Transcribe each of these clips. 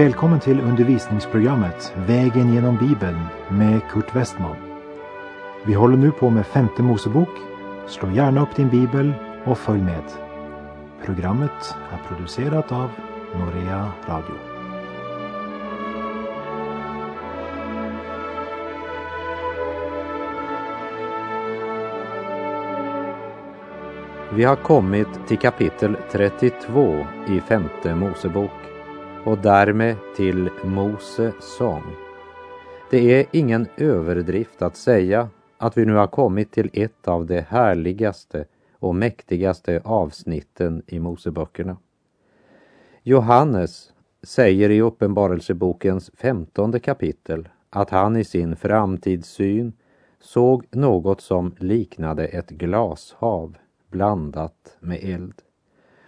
Välkommen till undervisningsprogrammet Vägen genom Bibeln med Kurt Westman. Vi håller nu på med femte Mosebok. Slå gärna upp din bibel och följ med. Programmet är producerat av Norea Radio. Vi har kommit till kapitel 32 i femte Mosebok och därmed till Mose sång. Det är ingen överdrift att säga att vi nu har kommit till ett av de härligaste och mäktigaste avsnitten i Moseböckerna. Johannes säger i Uppenbarelsebokens femtonde kapitel att han i sin framtidssyn såg något som liknade ett glashav blandat med eld.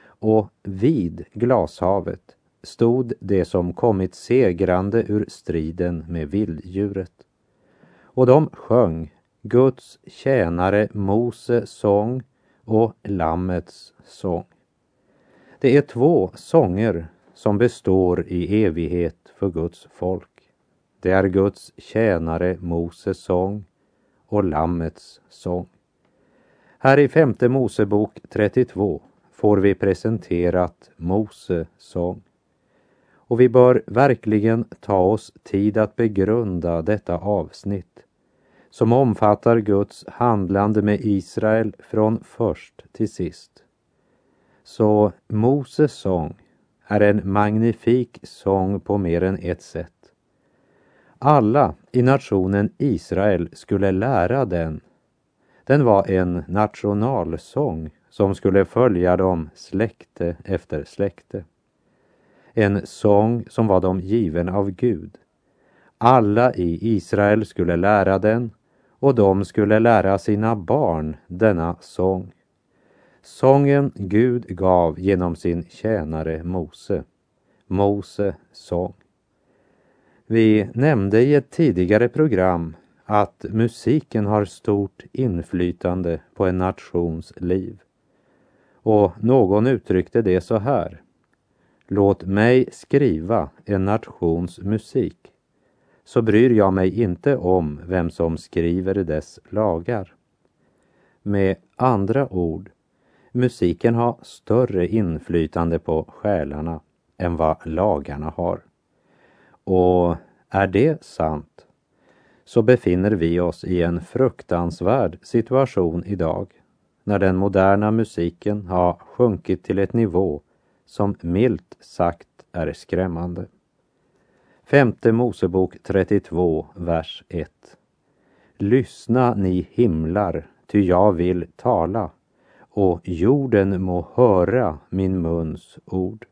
Och vid glashavet stod det som kommit segrande ur striden med vilddjuret. Och de sjöng Guds tjänare Mose sång och Lammets sång. Det är två sånger som består i evighet för Guds folk. Det är Guds tjänare Moses sång och Lammets sång. Här i femte Mosebok 32 får vi presenterat Mose sång. Och vi bör verkligen ta oss tid att begrunda detta avsnitt som omfattar Guds handlande med Israel från först till sist. Så Moses sång är en magnifik sång på mer än ett sätt. Alla i nationen Israel skulle lära den. Den var en nationalsång som skulle följa dem släkte efter släkte. En sång som var dem given av Gud. Alla i Israel skulle lära den och de skulle lära sina barn denna sång. Sången Gud gav genom sin tjänare Mose. Mose sång. Vi nämnde i ett tidigare program att musiken har stort inflytande på en nations liv. Och någon uttryckte det så här. Låt mig skriva en nations musik, så bryr jag mig inte om vem som skriver dess lagar. Med andra ord, musiken har större inflytande på själarna än vad lagarna har. Och är det sant, så befinner vi oss i en fruktansvärd situation idag när den moderna musiken har sjunkit till ett nivå som milt sagt är skrämmande. Femte Mosebok 32, vers 1. Lyssna ni himlar, ty jag vill tala, och jorden må höra min muns ord.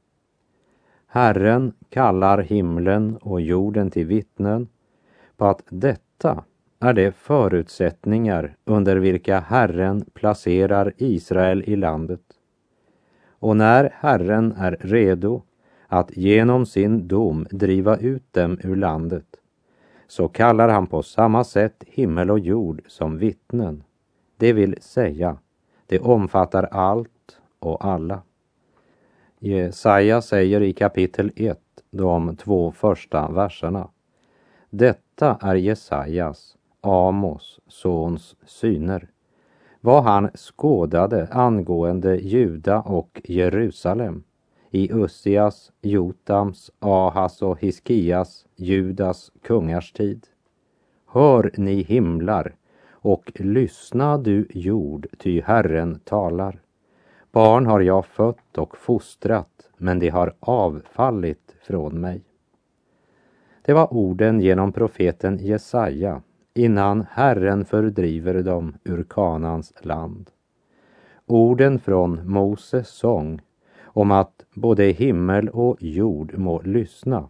Herren kallar himlen och jorden till vittnen på att detta är de förutsättningar under vilka Herren placerar Israel i landet. Och när Herren är redo att genom sin dom driva ut dem ur landet, så kallar han på samma sätt himmel och jord som vittnen. Det vill säga, det omfattar allt och alla. Jesaja säger i kapitel 1, de två första verserna. Detta är Jesajas, Amos sons syner, vad han skådade angående Juda och Jerusalem i Ussias, Jotams, Ahas och Hiskias, Judas kungars tid. Hör ni himlar och lyssna du jord, ty Herren talar. Barn har jag fött och fostrat, men de har avfallit från mig. Det var orden genom profeten Jesaja innan Herren fördriver dem ur Kanans land. Orden från Moses sång om att både himmel och jord må lyssna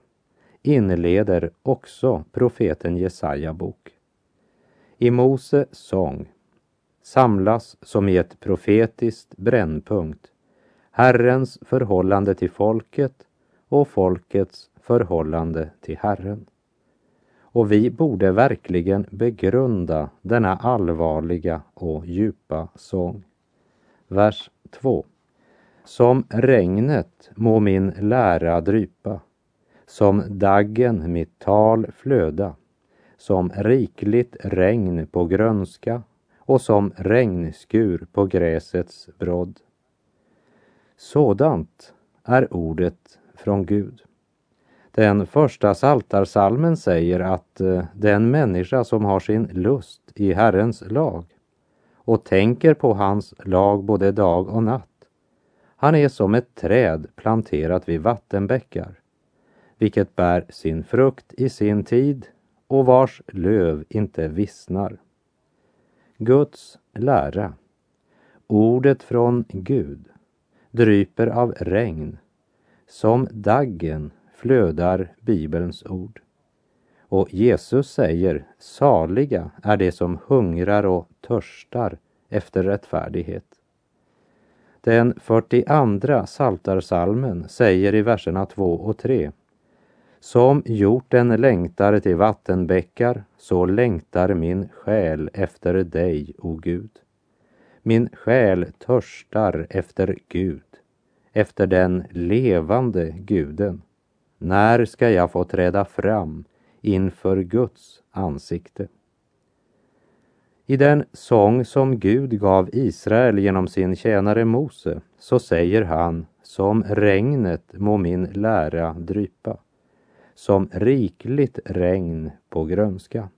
inleder också profeten Jesaja bok. I Mose sång samlas som i ett profetiskt brännpunkt Herrens förhållande till folket och folkets förhållande till Herren. Och vi borde verkligen begrunda denna allvarliga och djupa sång. Vers 2. Som regnet må min lära drypa, Som daggen mitt tal flöda, som rikligt regn på grönska och som regnskur på gräsets brodd. Sådant är ordet från Gud. Den första saltarsalmen säger att eh, den människa som har sin lust i Herrens lag och tänker på hans lag både dag och natt, han är som ett träd planterat vid vattenbäckar, vilket bär sin frukt i sin tid och vars löv inte vissnar. Guds lära, ordet från Gud, dryper av regn. Som daggen flödar Bibelns ord. Och Jesus säger, saliga är de som hungrar och törstar efter rättfärdighet. Den 42 saltarsalmen säger i verserna 2 och 3 som hjorten längtar till vattenbäckar, så längtar min själ efter dig, o Gud. Min själ törstar efter Gud, efter den levande guden. När ska jag få träda fram inför Guds ansikte? I den sång som Gud gav Israel genom sin tjänare Mose så säger han, som regnet må min lära drypa som rikligt regn på grönska.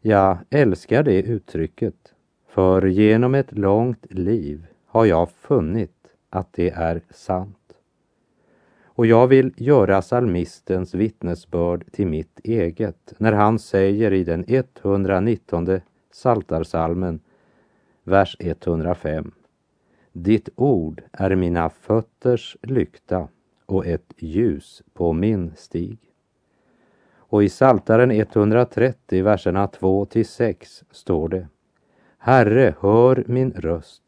Jag älskar det uttrycket, för genom ett långt liv har jag funnit att det är sant. Och jag vill göra salmistens vittnesbörd till mitt eget när han säger i den 119 saltarsalmen, vers 105. Ditt ord är mina fötters lykta och ett ljus på min stig. Och i Saltaren 130, verserna 2 till 6 står det Herre, hör min röst.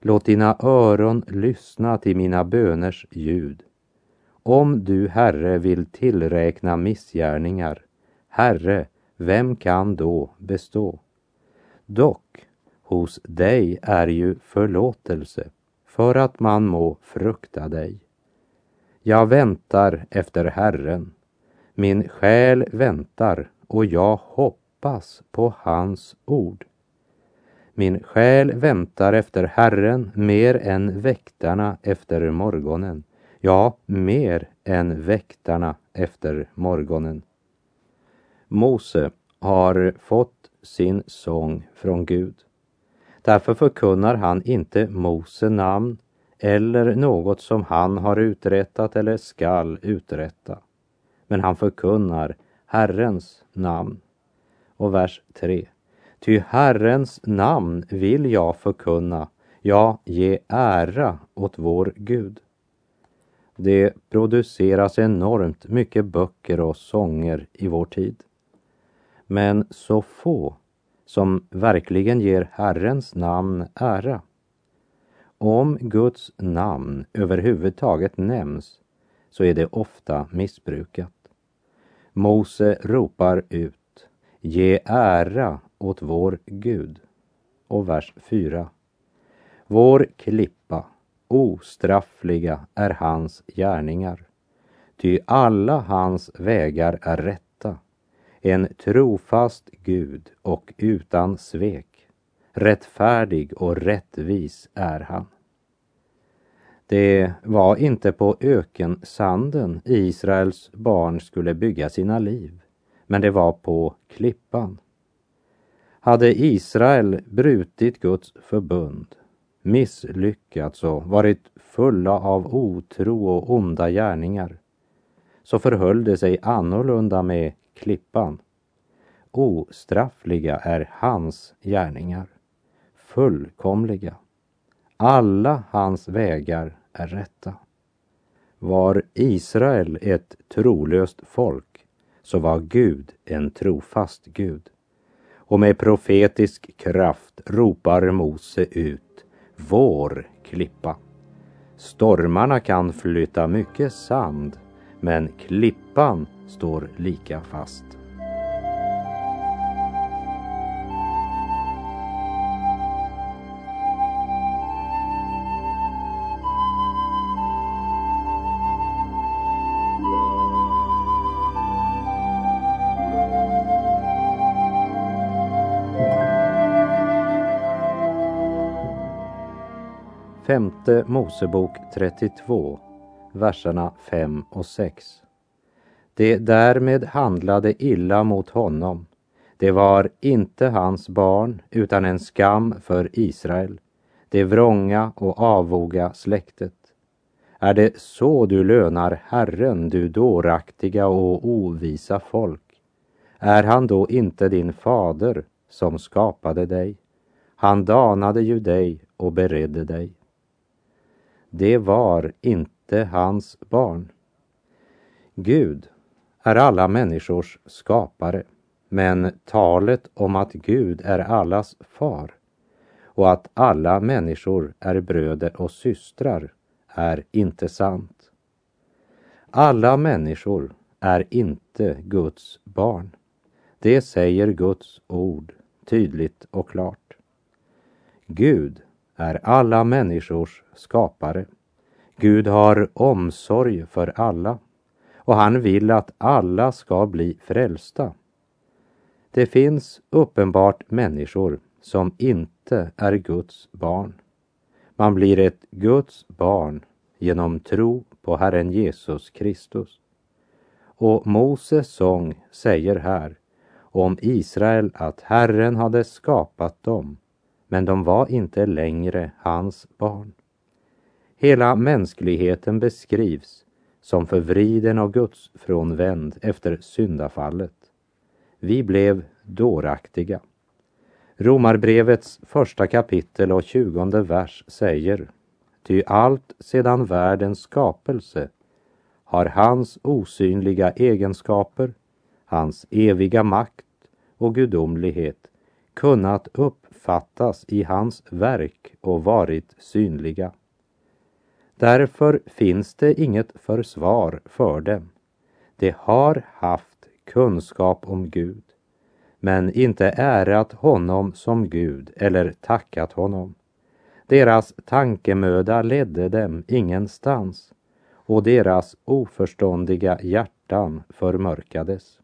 Låt dina öron lyssna till mina böners ljud. Om du, Herre, vill tillräkna missgärningar, Herre, vem kan då bestå? Dock, hos dig är ju förlåtelse, för att man må frukta dig. Jag väntar efter Herren. Min själ väntar och jag hoppas på hans ord. Min själ väntar efter Herren mer än väktarna efter morgonen. Ja, mer än väktarna efter morgonen. Mose har fått sin sång från Gud. Därför förkunnar han inte Mose namn eller något som han har uträttat eller skall uträtta. Men han förkunnar Herrens namn. Och vers 3. Ty Herrens namn vill jag förkunna, ja, ge ära åt vår Gud. Det produceras enormt mycket böcker och sånger i vår tid. Men så få som verkligen ger Herrens namn ära. Om Guds namn överhuvudtaget nämns så är det ofta missbrukat. Mose ropar ut, ge ära åt vår Gud. Och vers 4. Vår klippa, ostraffliga är hans gärningar, ty alla hans vägar är rätta, en trofast Gud och utan svek. Rättfärdig och rättvis är han. Det var inte på ökensanden Israels barn skulle bygga sina liv, men det var på klippan. Hade Israel brutit Guds förbund, misslyckats och varit fulla av otro och onda gärningar, så förhöll det sig annorlunda med klippan. Ostraffliga är hans gärningar fullkomliga. Alla hans vägar är rätta. Var Israel ett trolöst folk så var Gud en trofast Gud. Och med profetisk kraft ropar Mose ut vår klippa. Stormarna kan flytta mycket sand, men klippan står lika fast. Femte Mosebok 32, verserna 5 och 6. Det därmed handlade illa mot honom. Det var inte hans barn, utan en skam för Israel, det vrånga och avoga släktet. Är det så du lönar Herren, du dåraktiga och ovisa folk? Är han då inte din fader som skapade dig? Han danade ju dig och beredde dig. Det var inte hans barn. Gud är alla människors skapare, men talet om att Gud är allas far och att alla människor är bröder och systrar är inte sant. Alla människor är inte Guds barn. Det säger Guds ord tydligt och klart. Gud är alla människors skapare. Gud har omsorg för alla och han vill att alla ska bli frälsta. Det finns uppenbart människor som inte är Guds barn. Man blir ett Guds barn genom tro på Herren Jesus Kristus. Och Moses sång säger här om Israel att Herren hade skapat dem, men de var inte längre hans barn. Hela mänskligheten beskrivs som förvriden och gudsfrånvänd efter syndafallet. Vi blev dåraktiga. Romarbrevets första kapitel och tjugonde vers säger Ty allt sedan världens skapelse har hans osynliga egenskaper, hans eviga makt och gudomlighet kunnat uppfattas i hans verk och varit synliga. Därför finns det inget försvar för dem. De har haft kunskap om Gud, men inte ärat honom som Gud eller tackat honom. Deras tankemöda ledde dem ingenstans och deras oförståndiga hjärtan förmörkades.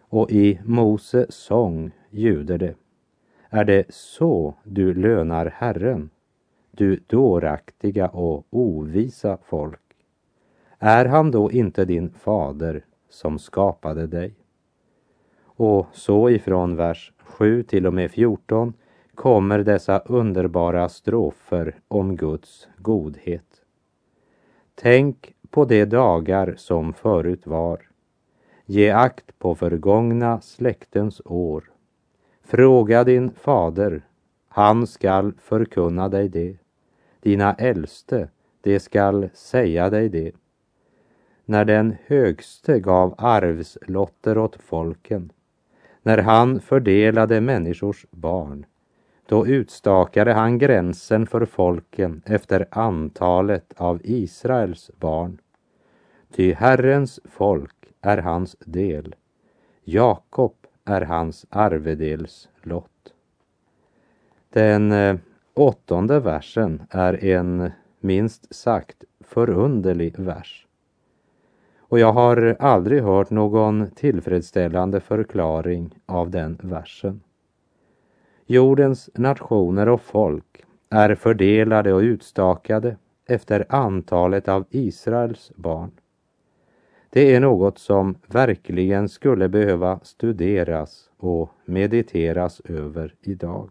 Och i Mose sång ljuder det. Är det så du lönar Herren, du dåraktiga och ovisa folk? Är han då inte din fader som skapade dig? Och så ifrån vers 7 till och med 14 kommer dessa underbara strofer om Guds godhet. Tänk på de dagar som förut var. Ge akt på förgångna släktens år. Fråga din fader, han skall förkunna dig det. Dina äldste, de skall säga dig det. När den högste gav arvslotter åt folken, när han fördelade människors barn, då utstakade han gränsen för folken efter antalet av Israels barn. Ty Herrens folk är hans del. Jakob är hans arvedels lott. Den eh, åttonde versen är en minst sagt förunderlig vers. Och jag har aldrig hört någon tillfredsställande förklaring av den versen. Jordens nationer och folk är fördelade och utstakade efter antalet av Israels barn. Det är något som verkligen skulle behöva studeras och mediteras över idag.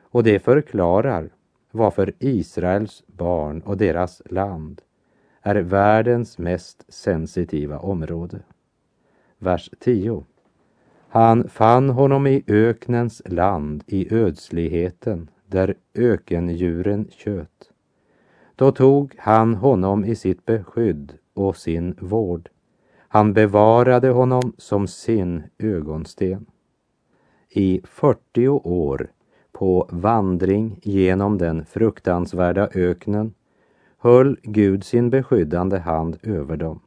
Och det förklarar varför Israels barn och deras land är världens mest sensitiva område. Vers 10. Han fann honom i öknens land, i ödsligheten, där ökendjuren köt. Då tog han honom i sitt beskydd och sin vård. Han bevarade honom som sin ögonsten. I 40 år på vandring genom den fruktansvärda öknen höll Gud sin beskyddande hand över dem,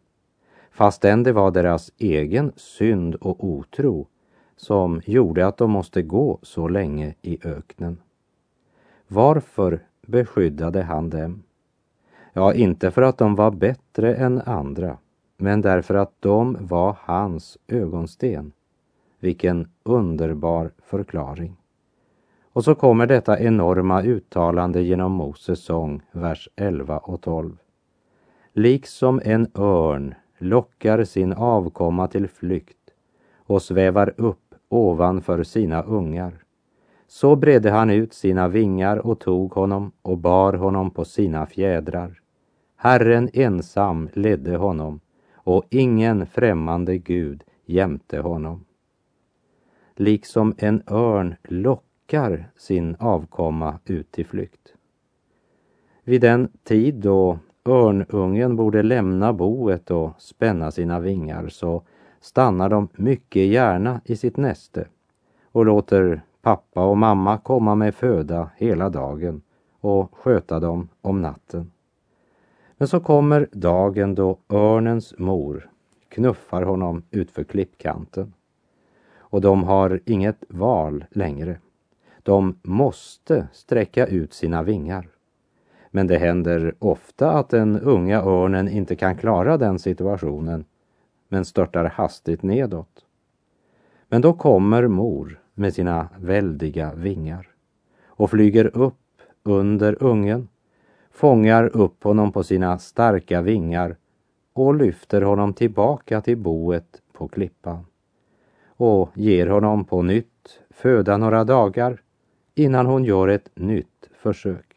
fastän det var deras egen synd och otro som gjorde att de måste gå så länge i öknen. Varför beskyddade han dem? Ja, inte för att de var bättre än andra, men därför att de var hans ögonsten. Vilken underbar förklaring. Och så kommer detta enorma uttalande genom Moses sång, vers 11 och 12. Liksom en örn lockar sin avkomma till flykt och svävar upp ovanför sina ungar. Så bredde han ut sina vingar och tog honom och bar honom på sina fjädrar. Herren ensam ledde honom och ingen främmande gud jämte honom. Liksom en örn lockar sin avkomma ut till flykt. Vid den tid då örnungen borde lämna boet och spänna sina vingar så stannar de mycket gärna i sitt näste och låter pappa och mamma komma med föda hela dagen och sköta dem om natten. Men så kommer dagen då örnens mor knuffar honom utför klippkanten. Och de har inget val längre. De måste sträcka ut sina vingar. Men det händer ofta att den unga örnen inte kan klara den situationen men störtar hastigt nedåt. Men då kommer mor med sina väldiga vingar och flyger upp under ungen, fångar upp honom på sina starka vingar och lyfter honom tillbaka till boet på klippan och ger honom på nytt föda några dagar innan hon gör ett nytt försök.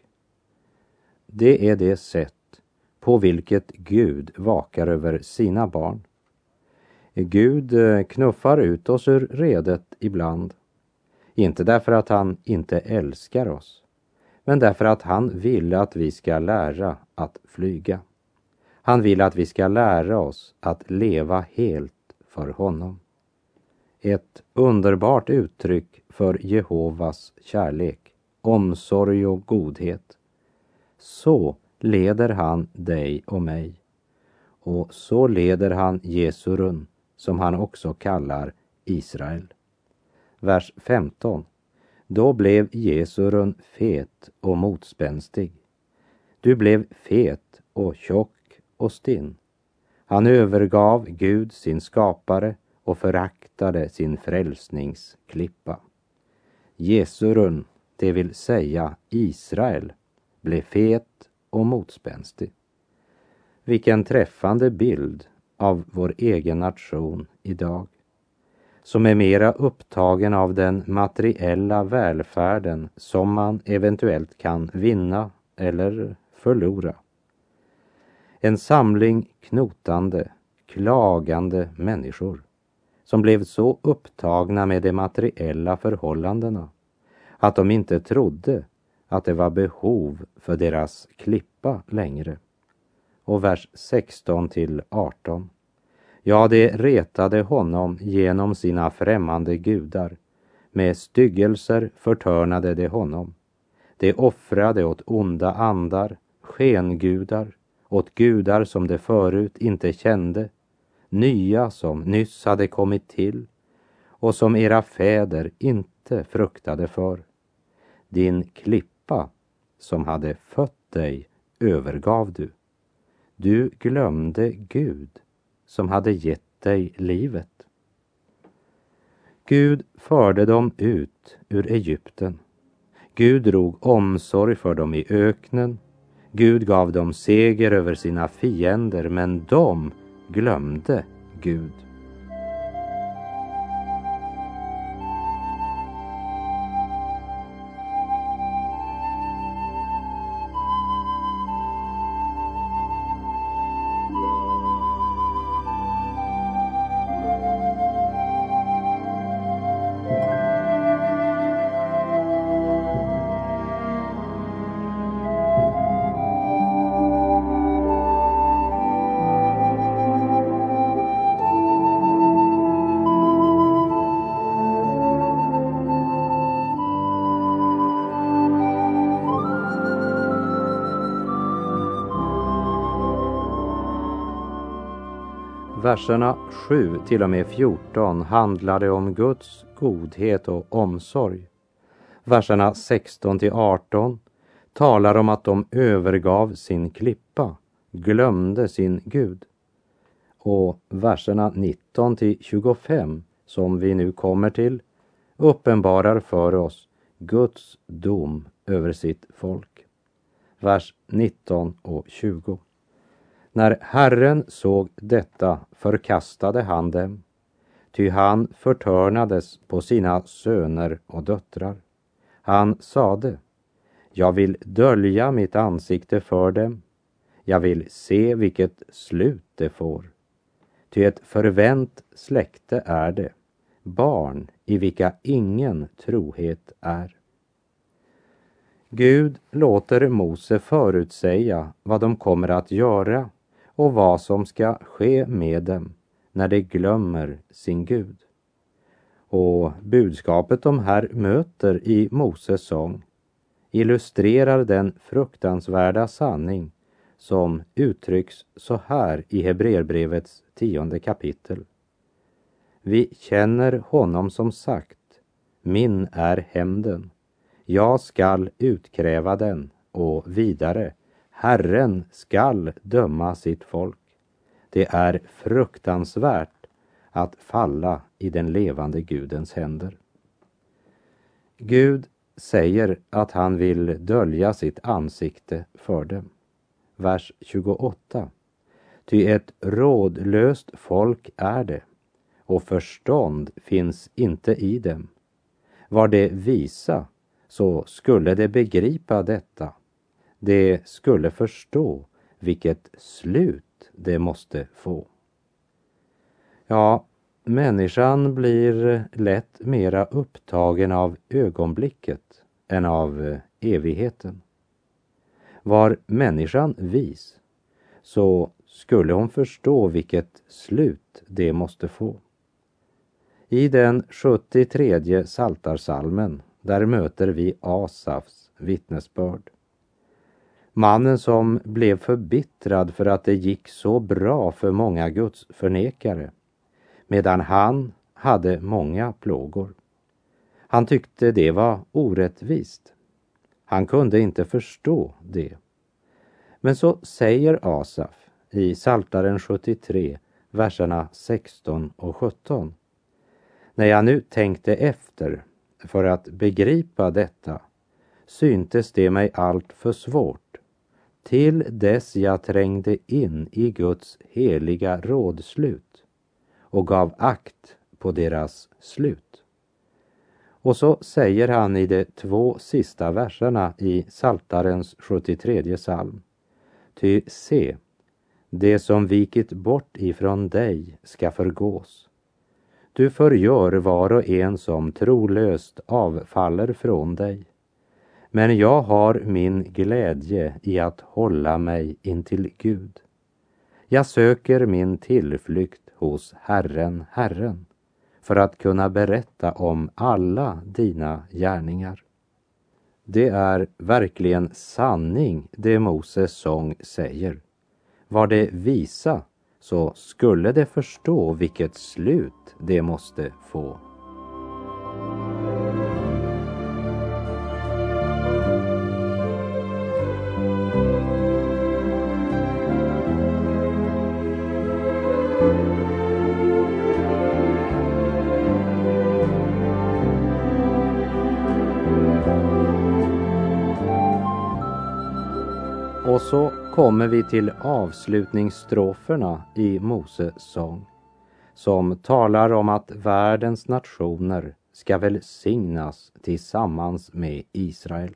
Det är det sätt på vilket Gud vakar över sina barn. Gud eh, knuffar ut oss ur redet ibland. Inte därför att han inte älskar oss, men därför att han vill att vi ska lära att flyga. Han vill att vi ska lära oss att leva helt för honom. Ett underbart uttryck för Jehovas kärlek, omsorg och godhet. Så leder han dig och mig. Och så leder han Jesurun, som han också kallar Israel. Vers 15. Då blev Jesurun fet och motspänstig. Du blev fet och tjock och stinn. Han övergav Gud, sin skapare, och föraktade sin frälsningsklippa. Jesurun, det vill säga Israel, blev fet och motspänstig. Vilken träffande bild av vår egen nation idag som är mera upptagen av den materiella välfärden som man eventuellt kan vinna eller förlora. En samling knotande, klagande människor som blev så upptagna med de materiella förhållandena att de inte trodde att det var behov för deras klippa längre. Och vers 16 till 18. Ja, det retade honom genom sina främmande gudar. Med styggelser förtörnade de honom. De offrade åt onda andar, skengudar, åt gudar som de förut inte kände, nya som nyss hade kommit till och som era fäder inte fruktade för. Din klippa som hade fött dig övergav du. Du glömde Gud som hade gett dig livet. Gud förde dem ut ur Egypten. Gud drog omsorg för dem i öknen. Gud gav dem seger över sina fiender, men de glömde Gud. Verserna 7 till och med 14 handlade om Guds godhet och omsorg. Verserna 16 till 18 talar om att de övergav sin klippa, glömde sin Gud. Och verserna 19 till 25 som vi nu kommer till uppenbarar för oss Guds dom över sitt folk. Vers 19 och 20. När Herren såg detta förkastade han dem, ty han förtörnades på sina söner och döttrar. Han sade, jag vill dölja mitt ansikte för dem, jag vill se vilket slut det får. Ty ett förvänt släkte är det, barn i vilka ingen trohet är. Gud låter Mose förutsäga vad de kommer att göra och vad som ska ske med dem när de glömmer sin Gud. Och budskapet de här möter i Moses sång illustrerar den fruktansvärda sanning som uttrycks så här i Hebreerbrevets tionde kapitel. Vi känner honom som sagt, min är hämnden, jag skall utkräva den och vidare, Herren skall döma sitt folk. Det är fruktansvärt att falla i den levande Gudens händer. Gud säger att han vill dölja sitt ansikte för dem. Vers 28. Ty ett rådlöst folk är det och förstånd finns inte i dem. Var det visa så skulle de begripa detta. De skulle förstå vilket slut det måste få. Ja, människan blir lätt mera upptagen av ögonblicket än av evigheten. Var människan vis så skulle hon förstå vilket slut det måste få. I den 73 saltarsalmen där möter vi Asafs vittnesbörd. Mannen som blev förbittrad för att det gick så bra för många Guds förnekare, medan han hade många plågor. Han tyckte det var orättvist. Han kunde inte förstå det. Men så säger Asaf i Saltaren 73, verserna 16 och 17. När jag nu tänkte efter för att begripa detta syntes det mig allt för svårt till dess jag trängde in i Guds heliga rådslut och gav akt på deras slut. Och så säger han i de två sista verserna i Saltarens 73 psalm. Ty se, det som vikit bort ifrån dig ska förgås. Du förgör var och en som trolöst avfaller från dig. Men jag har min glädje i att hålla mig intill Gud. Jag söker min tillflykt hos Herren, Herren, för att kunna berätta om alla dina gärningar. Det är verkligen sanning det Moses sång säger. Var det visa så skulle de förstå vilket slut det måste få. Och så kommer vi till avslutningsstroferna i Moses sång som talar om att världens nationer ska välsignas tillsammans med Israel.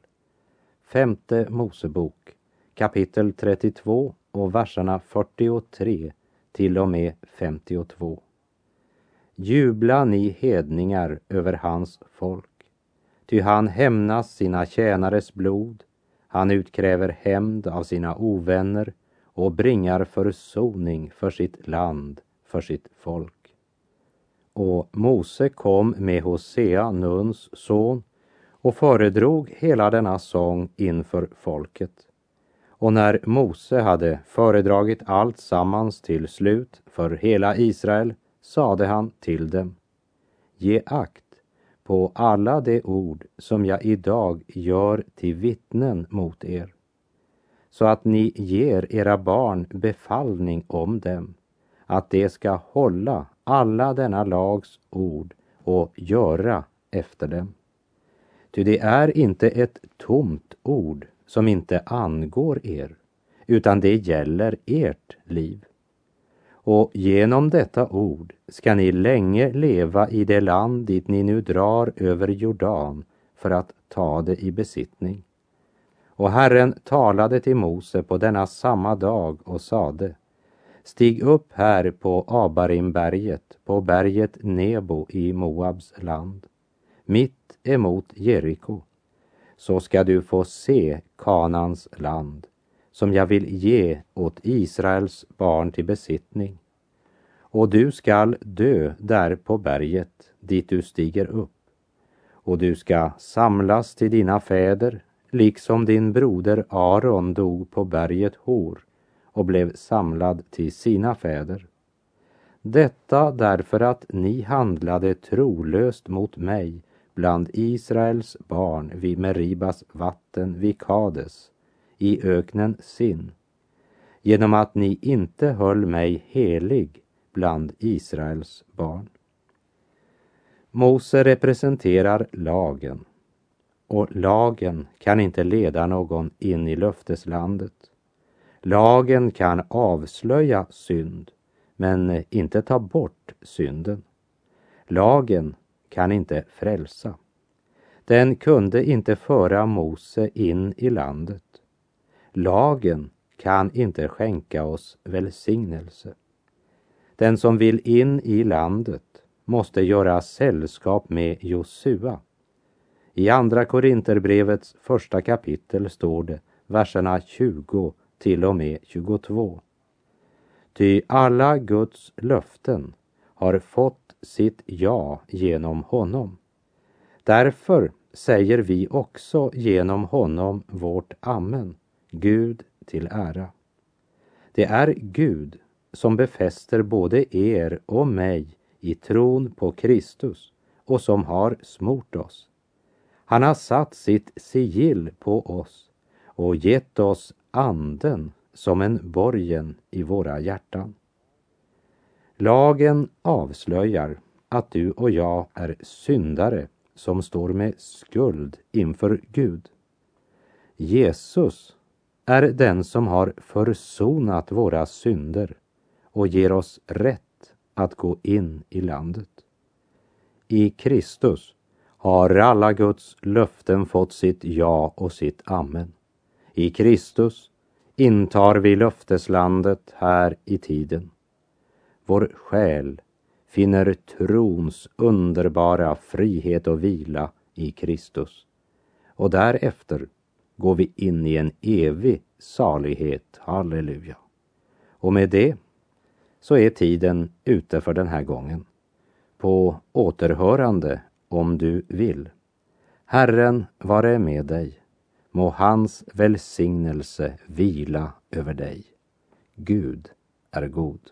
Femte Mosebok kapitel 32 och verserna 43 till och med 52. Jubla ni hedningar över hans folk, ty han hämnas sina tjänares blod han utkräver hämnd av sina ovänner och bringar försoning för sitt land, för sitt folk. Och Mose kom med Hosea, Nuns son, och föredrog hela denna sång inför folket. Och när Mose hade föredragit allt sammans till slut för hela Israel sade han till dem, ge akt på alla de ord som jag idag gör till vittnen mot er, så att ni ger era barn befallning om dem, att de ska hålla alla denna lags ord och göra efter dem. Ty det är inte ett tomt ord som inte angår er, utan det gäller ert liv. Och genom detta ord ska ni länge leva i det land dit ni nu drar över Jordan för att ta det i besittning. Och Herren talade till Mose på denna samma dag och sade Stig upp här på Abarimberget, på berget Nebo i Moabs land, mitt emot Jeriko, så ska du få se Kanans land, som jag vill ge åt Israels barn till besittning. Och du skall dö där på berget dit du stiger upp, och du ska samlas till dina fäder, liksom din broder Aron dog på berget Hor och blev samlad till sina fäder. Detta därför att ni handlade trolöst mot mig bland Israels barn vid Meribas vatten vid Kades, i öknen Sin, genom att ni inte höll mig helig bland Israels barn. Mose representerar lagen och lagen kan inte leda någon in i löfteslandet. Lagen kan avslöja synd, men inte ta bort synden. Lagen kan inte frälsa. Den kunde inte föra Mose in i landet. Lagen kan inte skänka oss välsignelse. Den som vill in i landet måste göra sällskap med Josua. I Andra Korinterbrevets första kapitel står det, verserna 20 till och med 22. Ty alla Guds löften har fått sitt ja genom honom. Därför säger vi också genom honom vårt amen, Gud till ära. Det är Gud som befäster både er och mig i tron på Kristus och som har smort oss. Han har satt sitt sigill på oss och gett oss anden som en borgen i våra hjärtan. Lagen avslöjar att du och jag är syndare som står med skuld inför Gud. Jesus är den som har försonat våra synder och ger oss rätt att gå in i landet. I Kristus har alla Guds löften fått sitt ja och sitt amen. I Kristus intar vi löfteslandet här i tiden. Vår själ finner trons underbara frihet och vila i Kristus. Och därefter går vi in i en evig salighet. Halleluja. Och med det så är tiden ute för den här gången. På återhörande om du vill. Herren vare med dig. Må hans välsignelse vila över dig. Gud är god.